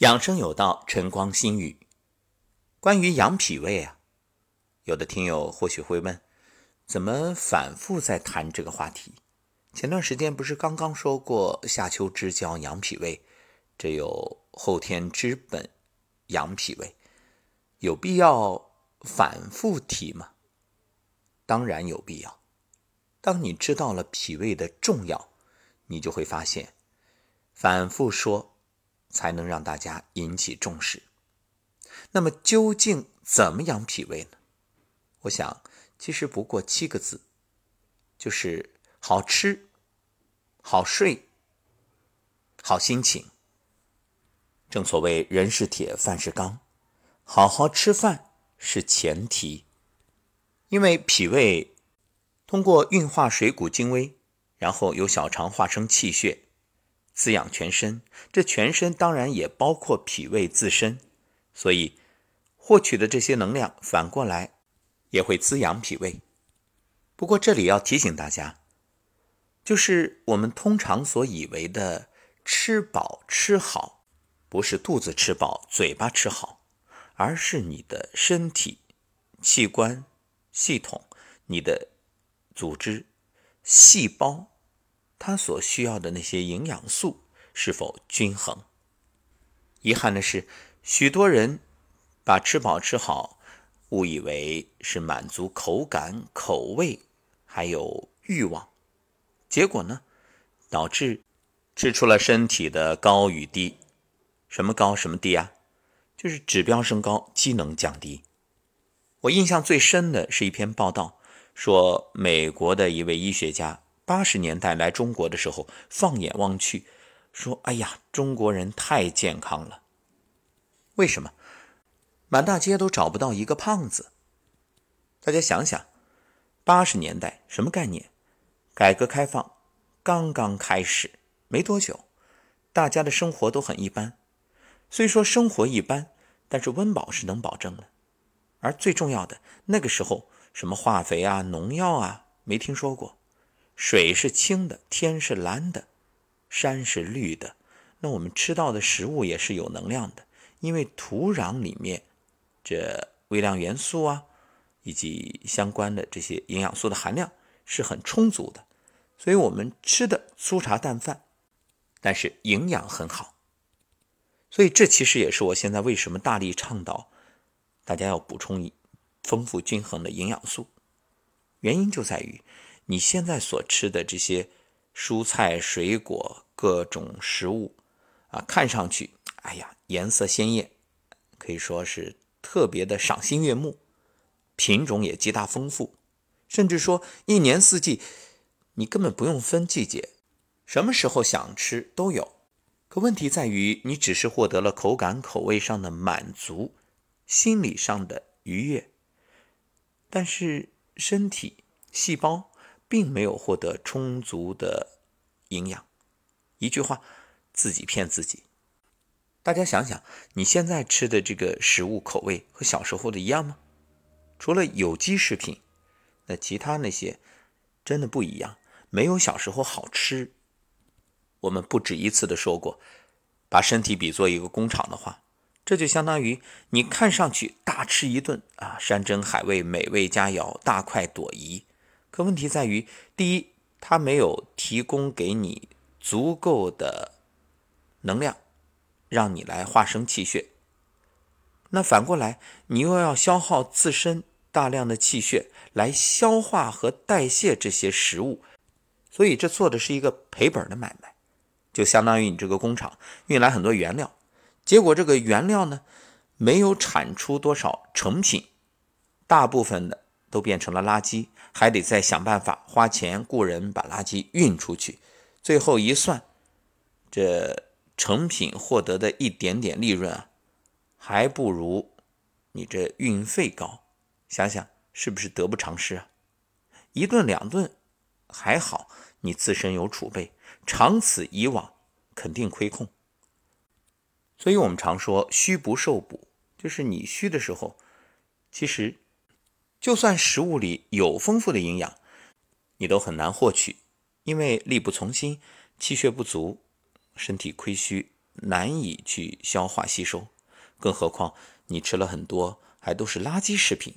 养生有道，晨光心语。关于养脾胃啊，有的听友或许会问：怎么反复在谈这个话题？前段时间不是刚刚说过夏秋之交养脾胃，这有后天之本养脾胃，有必要反复提吗？当然有必要。当你知道了脾胃的重要，你就会发现，反复说。才能让大家引起重视。那么究竟怎么养脾胃呢？我想，其实不过七个字，就是好吃、好睡、好心情。正所谓人是铁，饭是钢，好好吃饭是前提。因为脾胃通过运化水谷精微，然后由小肠化生气血。滋养全身，这全身当然也包括脾胃自身，所以获取的这些能量反过来也会滋养脾胃。不过这里要提醒大家，就是我们通常所以为的吃饱吃好，不是肚子吃饱、嘴巴吃好，而是你的身体器官系统、你的组织细胞。他所需要的那些营养素是否均衡？遗憾的是，许多人把吃饱吃好误以为是满足口感、口味，还有欲望，结果呢，导致吃出了身体的高与低。什么高，什么低啊？就是指标升高，机能降低。我印象最深的是一篇报道，说美国的一位医学家。八十年代来中国的时候，放眼望去，说：“哎呀，中国人太健康了。为什么？满大街都找不到一个胖子。大家想想，八十年代什么概念？改革开放刚刚开始没多久，大家的生活都很一般。虽说生活一般，但是温饱是能保证的。而最重要的，那个时候什么化肥啊、农药啊，没听说过。”水是清的，天是蓝的，山是绿的，那我们吃到的食物也是有能量的，因为土壤里面这微量元素啊，以及相关的这些营养素的含量是很充足的，所以我们吃的粗茶淡饭，但是营养很好。所以这其实也是我现在为什么大力倡导大家要补充丰富均衡的营养素，原因就在于。你现在所吃的这些蔬菜、水果、各种食物，啊，看上去，哎呀，颜色鲜艳，可以说是特别的赏心悦目，品种也极大丰富，甚至说一年四季，你根本不用分季节，什么时候想吃都有。可问题在于，你只是获得了口感、口味上的满足，心理上的愉悦，但是身体细胞。并没有获得充足的营养，一句话，自己骗自己。大家想想，你现在吃的这个食物口味和小时候的一样吗？除了有机食品，那其他那些真的不一样，没有小时候好吃。我们不止一次的说过，把身体比作一个工厂的话，这就相当于你看上去大吃一顿啊，山珍海味、美味佳肴，大快朵颐。可问题在于，第一，它没有提供给你足够的能量，让你来化生气血。那反过来，你又要消耗自身大量的气血来消化和代谢这些食物，所以这做的是一个赔本的买卖，就相当于你这个工厂运来很多原料，结果这个原料呢，没有产出多少成品，大部分的。都变成了垃圾，还得再想办法花钱雇人把垃圾运出去。最后一算，这成品获得的一点点利润啊，还不如你这运费高。想想是不是得不偿失啊？一顿两顿还好，你自身有储备，长此以往肯定亏空。所以我们常说“虚不受补”，就是你虚的时候，其实。就算食物里有丰富的营养，你都很难获取，因为力不从心，气血不足，身体亏虚，难以去消化吸收。更何况你吃了很多还都是垃圾食品，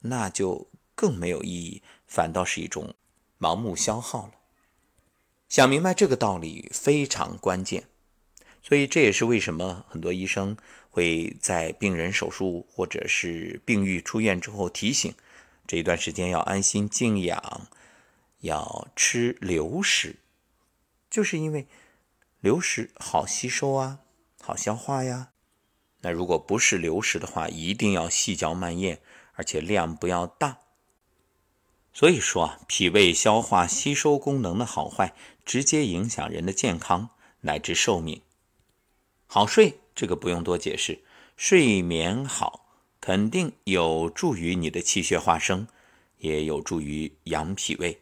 那就更没有意义，反倒是一种盲目消耗了。想明白这个道理非常关键，所以这也是为什么很多医生会在病人手术或者是病愈出院之后提醒，这一段时间要安心静养，要吃流食，就是因为流食好吸收啊，好消化呀。那如果不是流食的话，一定要细嚼慢咽，而且量不要大。所以说啊，脾胃消化吸收功能的好坏，直接影响人的健康乃至寿命。好睡，这个不用多解释，睡眠好肯定有助于你的气血化生，也有助于养脾胃。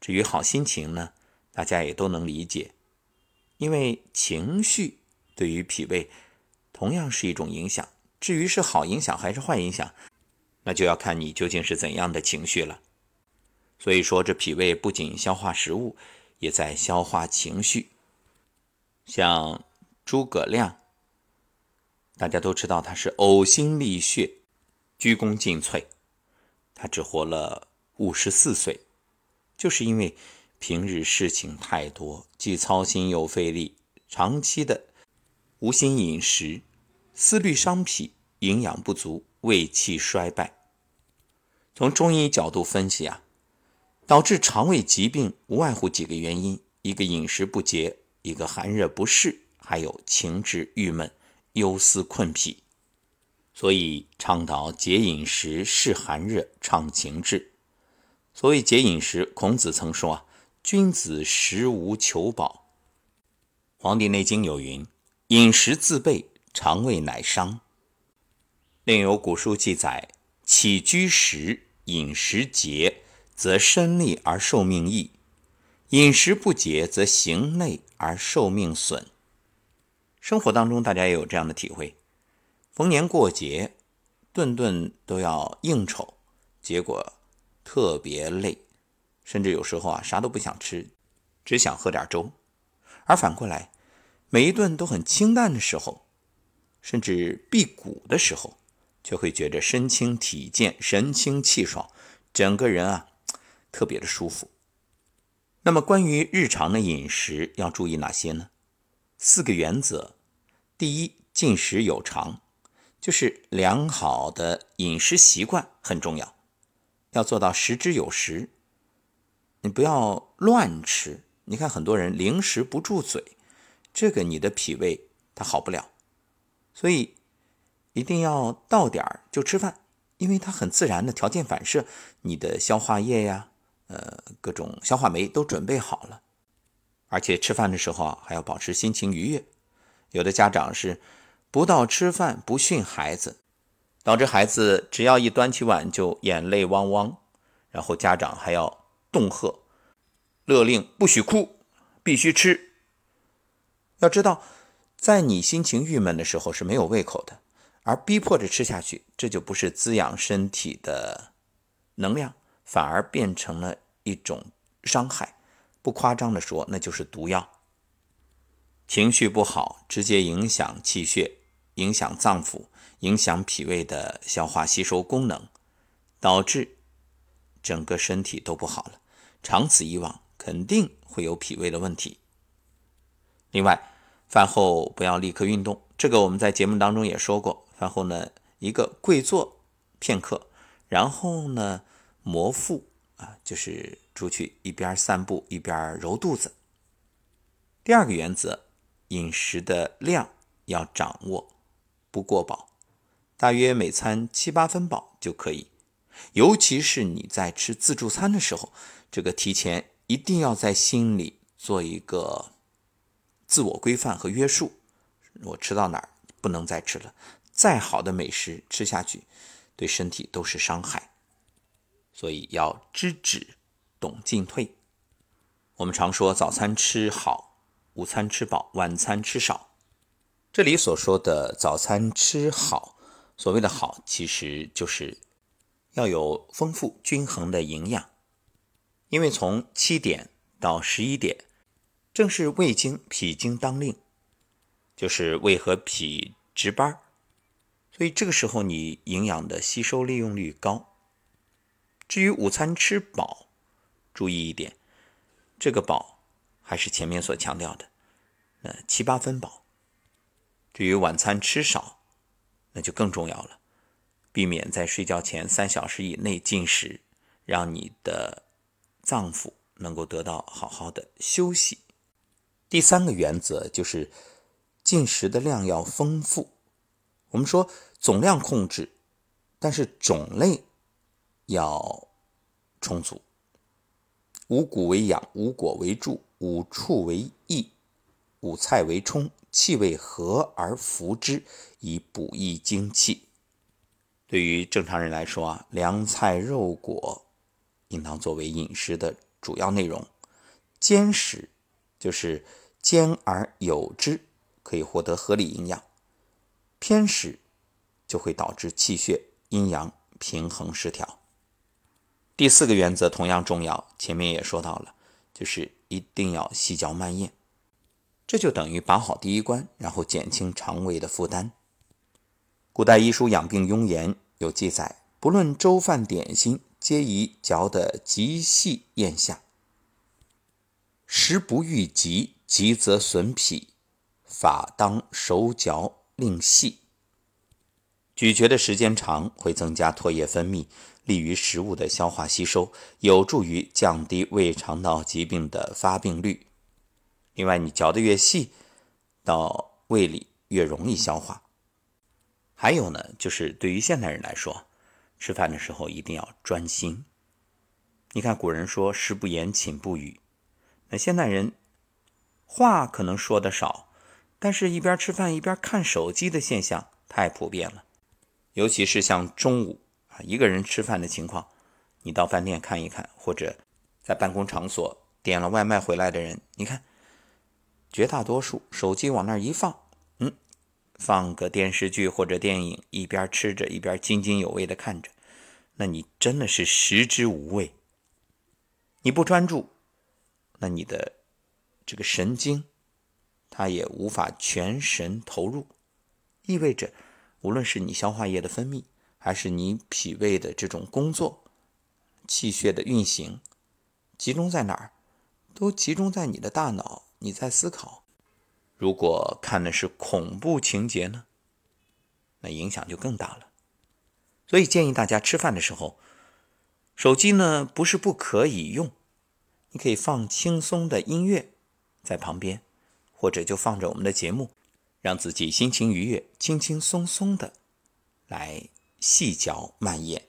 至于好心情呢，大家也都能理解，因为情绪对于脾胃同样是一种影响。至于是好影响还是坏影响，那就要看你究竟是怎样的情绪了。所以说，这脾胃不仅消化食物，也在消化情绪。像诸葛亮，大家都知道他是呕心沥血、鞠躬尽瘁，他只活了五十四岁，就是因为平日事情太多，既操心又费力，长期的无心饮食，思虑伤脾，营养不足，胃气衰败。从中医角度分析啊。导致肠胃疾病无外乎几个原因：一个饮食不节，一个寒热不适，还有情志郁闷、忧思困脾。所以倡导节饮食、适寒热、畅情志。所谓节饮食，孔子曾说啊：“君子食无求饱。”《黄帝内经》有云：“饮食自备，肠胃乃伤。”另有古书记载：“起居食，饮食节。”则身利而受命益，饮食不节则形累而受命损。生活当中，大家也有这样的体会：逢年过节，顿顿都要应酬，结果特别累，甚至有时候啊，啥都不想吃，只想喝点粥。而反过来，每一顿都很清淡的时候，甚至辟谷的时候，却会觉着身轻体健、神清气爽，整个人啊。特别的舒服。那么，关于日常的饮食要注意哪些呢？四个原则：第一，进食有常，就是良好的饮食习惯很重要，要做到食之有时。你不要乱吃。你看，很多人零食不住嘴，这个你的脾胃它好不了。所以，一定要到点儿就吃饭，因为它很自然的条件反射，你的消化液呀。呃，各种消化酶都准备好了，而且吃饭的时候，还要保持心情愉悦。有的家长是不到吃饭不训孩子，导致孩子只要一端起碗就眼泪汪汪，然后家长还要恫吓、勒令不许哭，必须吃。要知道，在你心情郁闷的时候是没有胃口的，而逼迫着吃下去，这就不是滋养身体的能量。反而变成了一种伤害，不夸张的说，那就是毒药。情绪不好，直接影响气血，影响脏腑，影响脾胃的消化吸收功能，导致整个身体都不好了。长此以往，肯定会有脾胃的问题。另外，饭后不要立刻运动，这个我们在节目当中也说过。饭后呢，一个跪坐片刻，然后呢。磨腹啊，就是出去一边散步一边揉肚子。第二个原则，饮食的量要掌握，不过饱，大约每餐七八分饱就可以。尤其是你在吃自助餐的时候，这个提前一定要在心里做一个自我规范和约束。我吃到哪儿不能再吃了，再好的美食吃下去，对身体都是伤害。所以要知止，懂进退。我们常说早餐吃好，午餐吃饱，晚餐吃少。这里所说的早餐吃好，所谓的好，其实就是要有丰富均衡的营养。因为从七点到十一点，正是胃经、脾经当令，就是胃和脾值班所以这个时候你营养的吸收利用率高。至于午餐吃饱，注意一点，这个饱还是前面所强调的，呃七八分饱。至于晚餐吃少，那就更重要了，避免在睡觉前三小时以内进食，让你的脏腑能够得到好好的休息。第三个原则就是进食的量要丰富。我们说总量控制，但是种类要充足。五谷为养，五果为助，五畜为益，五菜为充，气味和而服之，以补益精气。对于正常人来说啊，凉菜肉果应当作为饮食的主要内容，兼食。就是兼而有之，可以获得合理营养；偏食就会导致气血阴阳平衡失调。第四个原则同样重要，前面也说到了，就是一定要细嚼慢咽，这就等于把好第一关，然后减轻肠胃的负担。古代医书《养病庸言》有记载，不论粥饭点心，皆宜嚼得极细咽下。食不欲急，急则损脾，法当手嚼令细。咀嚼的时间长，会增加唾液分泌，利于食物的消化吸收，有助于降低胃肠道疾病的发病率。另外，你嚼得越细，到胃里越容易消化。还有呢，就是对于现代人来说，吃饭的时候一定要专心。你看，古人说“食不言，寝不语”。那现代人话可能说的少，但是一边吃饭一边看手机的现象太普遍了。尤其是像中午一个人吃饭的情况，你到饭店看一看，或者在办公场所点了外卖回来的人，你看绝大多数手机往那儿一放，嗯，放个电视剧或者电影，一边吃着一边津津有味的看着，那你真的是食之无味，你不专注。那你的这个神经，它也无法全神投入，意味着无论是你消化液的分泌，还是你脾胃的这种工作，气血的运行，集中在哪儿？都集中在你的大脑，你在思考。如果看的是恐怖情节呢，那影响就更大了。所以建议大家吃饭的时候，手机呢不是不可以用。你可以放轻松的音乐在旁边，或者就放着我们的节目，让自己心情愉悦，轻轻松松的来细嚼慢咽。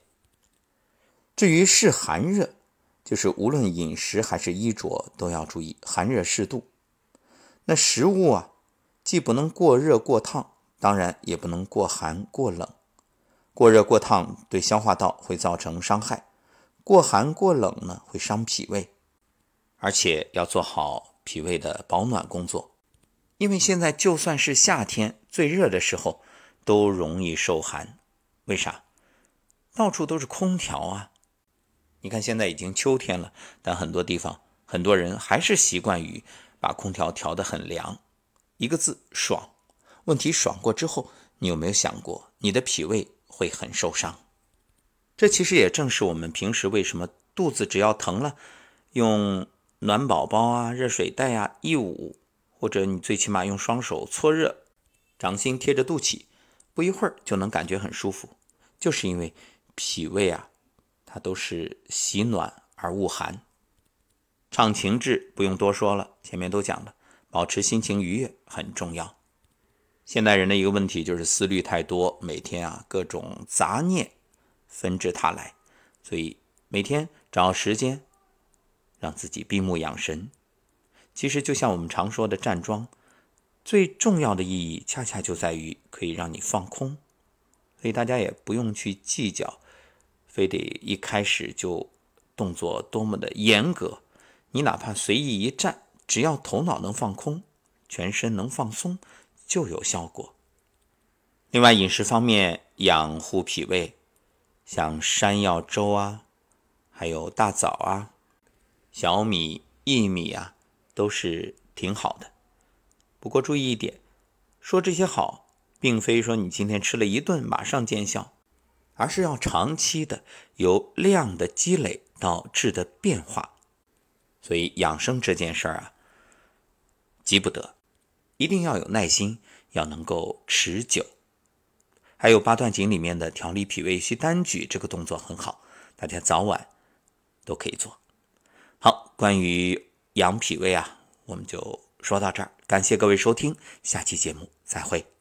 至于是寒热，就是无论饮食还是衣着都要注意寒热适度。那食物啊，既不能过热过烫，当然也不能过寒过冷。过热过烫对消化道会造成伤害，过寒过冷呢会伤脾胃。而且要做好脾胃的保暖工作，因为现在就算是夏天最热的时候，都容易受寒。为啥？到处都是空调啊！你看现在已经秋天了，但很多地方很多人还是习惯于把空调调得很凉。一个字爽。问题爽过之后，你有没有想过你的脾胃会很受伤？这其实也正是我们平时为什么肚子只要疼了，用。暖宝宝啊，热水袋啊，一捂，或者你最起码用双手搓热，掌心贴着肚脐，不一会儿就能感觉很舒服。就是因为脾胃啊，它都是喜暖而恶寒。畅情志不用多说了，前面都讲了，保持心情愉悦很重要。现代人的一个问题就是思虑太多，每天啊各种杂念纷至沓来，所以每天找时间。让自己闭目养神，其实就像我们常说的站桩，最重要的意义恰恰就在于可以让你放空。所以大家也不用去计较，非得一开始就动作多么的严格。你哪怕随意一站，只要头脑能放空，全身能放松，就有效果。另外，饮食方面养护脾胃，像山药粥啊，还有大枣啊。小米、薏米啊，都是挺好的。不过注意一点，说这些好，并非说你今天吃了一顿马上见效，而是要长期的由量的积累到质的变化。所以养生这件事儿啊，急不得，一定要有耐心，要能够持久。还有八段锦里面的调理脾胃虚单举这个动作很好，大家早晚都可以做。好，关于养脾胃啊，我们就说到这儿。感谢各位收听，下期节目再会。